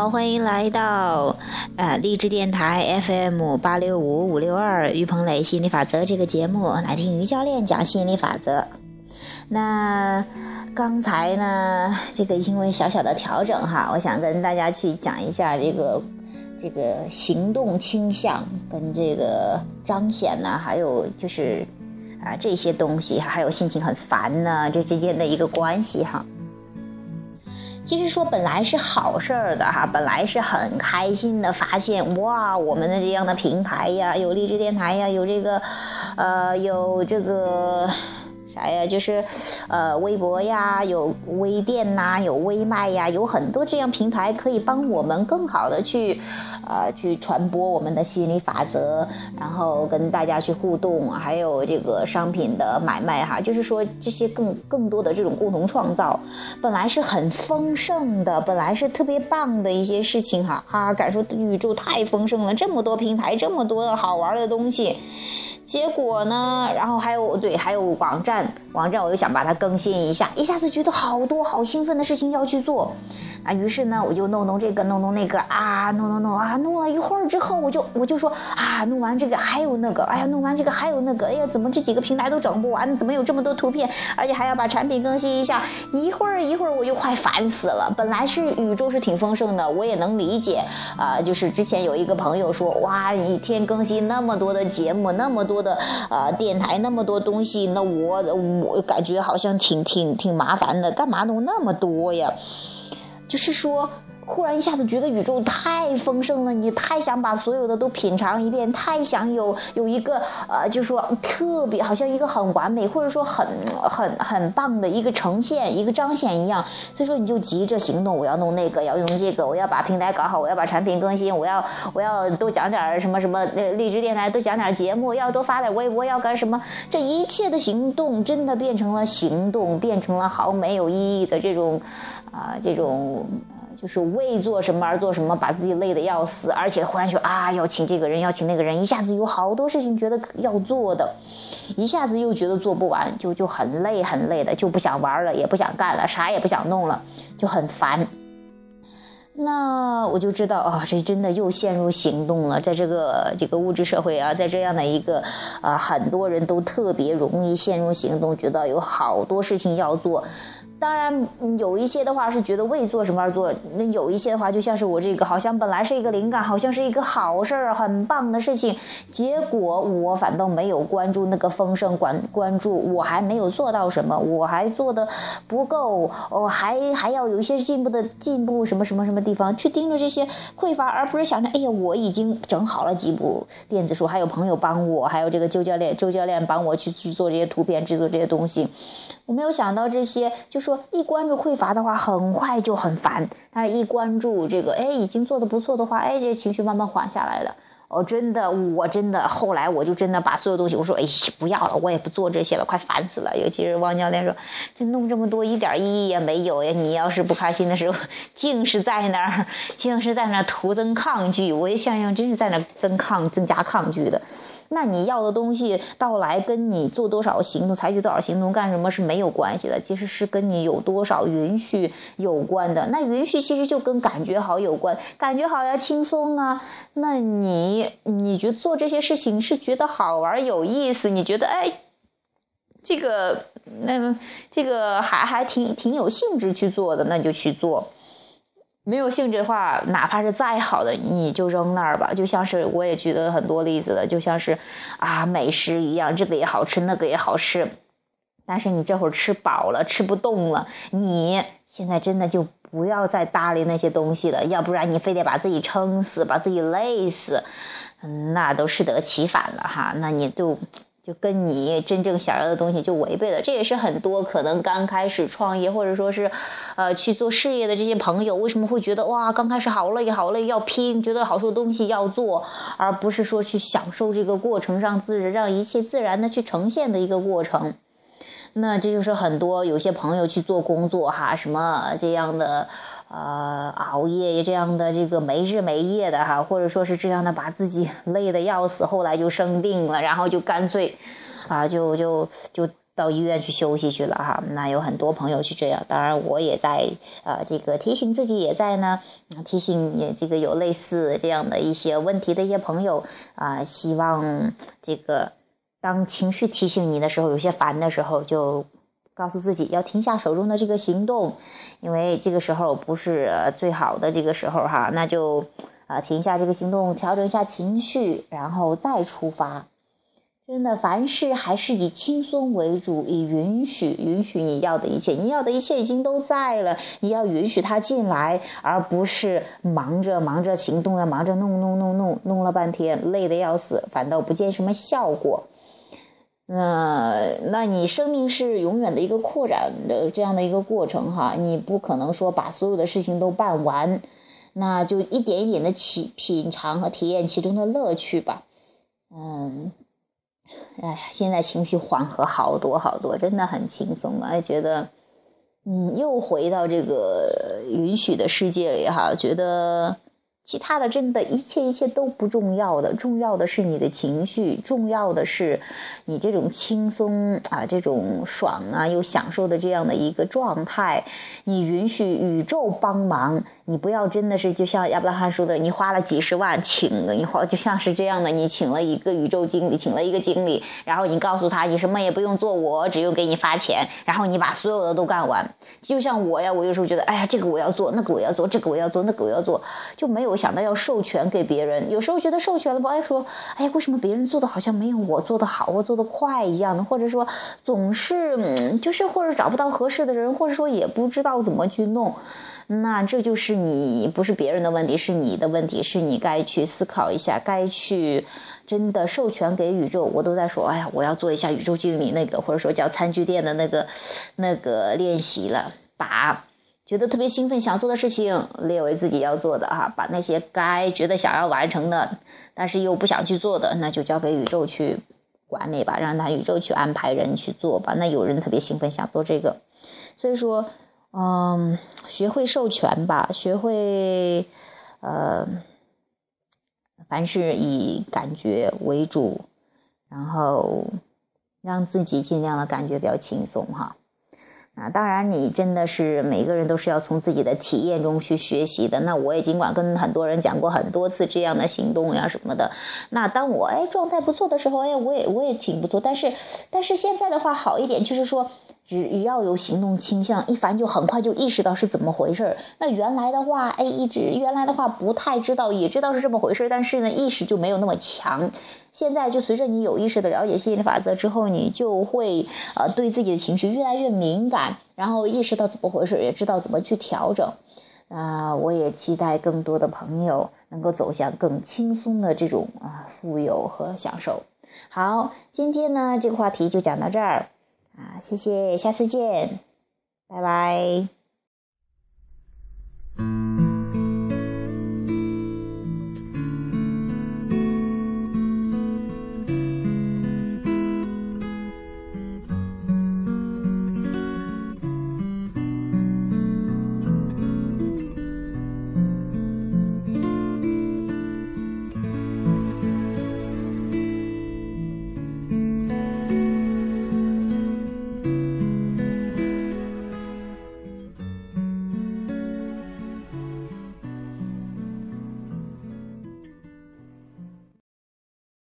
好，欢迎来到呃励志电台 FM 八六五五六二于鹏磊心理法则这个节目，来听于教练讲心理法则。那刚才呢，这个因为小小的调整哈，我想跟大家去讲一下这个这个行动倾向跟这个彰显呢，还有就是啊这些东西，还有心情很烦呢，这之间的一个关系哈。其实说本来是好事儿的哈，本来是很开心的，发现哇，我们的这样的平台呀，有励志电台呀，有这个，呃，有这个。啥呀？就是，呃，微博呀，有微店呐，有微卖呀，有很多这样平台可以帮我们更好的去，呃，去传播我们的心理法则，然后跟大家去互动，还有这个商品的买卖哈，就是说这些更更多的这种共同创造，本来是很丰盛的，本来是特别棒的一些事情哈啊，感受宇宙太丰盛了，这么多平台，这么多的好玩的东西。结果呢？然后还有对，还有网站，网站我又想把它更新一下，一下子觉得好多好兴奋的事情要去做。啊，于是呢，我就弄弄这个，弄弄那个啊，弄弄弄啊，弄了一会儿之后，我就我就说啊，弄完这个还有那个，哎呀，弄完这个还有那个，哎呀，怎么这几个平台都整不完？怎么有这么多图片？而且还要把产品更新一下，一会儿一会儿我就快烦死了。本来是宇宙是挺丰盛的，我也能理解啊。就是之前有一个朋友说，哇，一天更新那么多的节目，那么多的呃电台，那么多东西，那我我感觉好像挺挺挺麻烦的，干嘛弄那么多呀？就是说。忽然一下子觉得宇宙太丰盛了，你太想把所有的都品尝一遍，太想有有一个呃，就说特别好像一个很完美或者说很很很棒的一个呈现一个彰显一样，所以说你就急着行动，我要弄那个，要用这个，我要把平台搞好，我要把产品更新，我要我要多讲点什么什么呃励志电台多讲点节目，要多发点微博，要干什么？这一切的行动真的变成了行动，变成了好没有意义的这种啊这种。就是为做什么而做什么，把自己累得要死，而且忽然说啊，要请这个人，要请那个人，一下子有好多事情觉得要做的，一下子又觉得做不完，就就很累很累的，就不想玩了，也不想干了，啥也不想弄了，就很烦。那我就知道啊，这真的又陷入行动了，在这个这个物质社会啊，在这样的一个啊，很多人都特别容易陷入行动，觉得有好多事情要做。当然，有一些的话是觉得为做什么而做，那有一些的话就像是我这个，好像本来是一个灵感，好像是一个好事儿，很棒的事情，结果我反倒没有关注那个丰盛，关关注我还没有做到什么，我还做的不够，我还还要有一些进步的进步什么什么什么地方，去盯着这些匮乏，而不是想着，哎呀，我已经整好了几部电子书，还有朋友帮我，还有这个周教练，周教练帮我去去做这些图片，制作这些东西，我没有想到这些，就是说。一关注匮乏的话，很快就很烦；但是一关注这个，哎，已经做的不错的话，哎，这情绪慢慢缓下来了。哦，真的，我真的，后来我就真的把所有东西，我说，哎，不要了，我也不做这些了，快烦死了。尤其是汪教练说，这弄这么多一点意义也没有呀。你要是不开心的时候，净是在那儿，净是在那儿徒增抗拒。我也想想，真是在那增抗、增加抗拒的。那你要的东西到来，跟你做多少行动、采取多少行动、干什么是没有关系的，其实是跟你有多少允许有关的。那允许其实就跟感觉好有关，感觉好要轻松啊。那你你觉得做这些事情是觉得好玩有意思？你觉得哎，这个那这个还还挺挺有兴致去做的，那就去做。没有兴致的话，哪怕是再好的，你就扔那儿吧。就像是我也举了很多例子的，就像是啊美食一样，这个也好吃，那个也好吃，但是你这会儿吃饱了，吃不动了，你现在真的就不要再搭理那些东西了，要不然你非得把自己撑死，把自己累死，那都适得其反了哈。那你就。跟你真正想要的东西就违背了，这也是很多可能刚开始创业或者说是，呃，去做事业的这些朋友为什么会觉得哇，刚开始好累好累要拼，觉得好多东西要做，而不是说去享受这个过程，让自让一切自然的去呈现的一个过程。那这就是很多有些朋友去做工作哈，什么这样的，呃，熬夜这样的这个没日没夜的哈，或者说是这样的把自己 累得要死，后来就生病了，然后就干脆，啊，就就就。到医院去休息去了哈。那有很多朋友去这样，当然我也在呃这个提醒自己也在呢，提醒这个有类似这样的一些问题的一些朋友啊，希望这个当情绪提醒你的时候，有些烦的时候就。告诉自己要停下手中的这个行动，因为这个时候不是最好的这个时候哈，那就啊停下这个行动，调整一下情绪，然后再出发。真的，凡事还是以轻松为主，以允许允许你要的一切，你要的一切已经都在了，你要允许它进来，而不是忙着忙着行动啊，忙着弄弄弄弄弄了半天，累得要死，反倒不见什么效果。那，那你生命是永远的一个扩展的这样的一个过程哈，你不可能说把所有的事情都办完，那就一点一点的品品尝和体验其中的乐趣吧。嗯，哎呀，现在情绪缓和好多好多，真的很轻松了，觉得，嗯，又回到这个允许的世界里哈，觉得。其他的真的一切一切都不重要的，重要的是你的情绪，重要的是你这种轻松啊，这种爽啊又享受的这样的一个状态。你允许宇宙帮忙，你不要真的是就像亚伯拉罕说的，你花了几十万请，你花就像是这样的，你请了一个宇宙经理，请了一个经理，然后你告诉他你什么也不用做，我只用给你发钱，然后你把所有的都干完。就像我呀，我有时候觉得，哎呀，这个我要做，那个我要做，这个我要做，那个我要做，就没有。想到要授权给别人，有时候觉得授权了不爱说，哎呀，为什么别人做的好像没有我做的好，我做的快一样的，或者说总是就是或者找不到合适的人，或者说也不知道怎么去弄，那这就是你不是别人的问题，是你的问题，是你该去思考一下，该去真的授权给宇宙。我都在说，哎呀，我要做一下宇宙经理那个，或者说叫餐具店的那个那个练习了，把。觉得特别兴奋，想做的事情列为自己要做的哈，把那些该觉得想要完成的，但是又不想去做的，那就交给宇宙去管理吧，让他宇宙去安排人去做吧。那有人特别兴奋想做这个，所以说，嗯，学会授权吧，学会，呃，凡事以感觉为主，然后让自己尽量的感觉比较轻松哈。啊，当然，你真的是每个人都是要从自己的体验中去学习的。那我也尽管跟很多人讲过很多次这样的行动呀什么的。那当我哎状态不错的时候，哎，我也我也挺不错。但是，但是现在的话好一点，就是说只要有行动倾向，一凡就很快就意识到是怎么回事那原来的话，哎，一直原来的话不太知道，也知道是这么回事但是呢，意识就没有那么强。现在就随着你有意识的了解吸引力法则之后，你就会呃对自己的情绪越来越敏感，然后意识到怎么回事，也知道怎么去调整。啊，我也期待更多的朋友能够走向更轻松的这种啊富有和享受。好，今天呢这个话题就讲到这儿啊，谢谢，下次见，拜拜。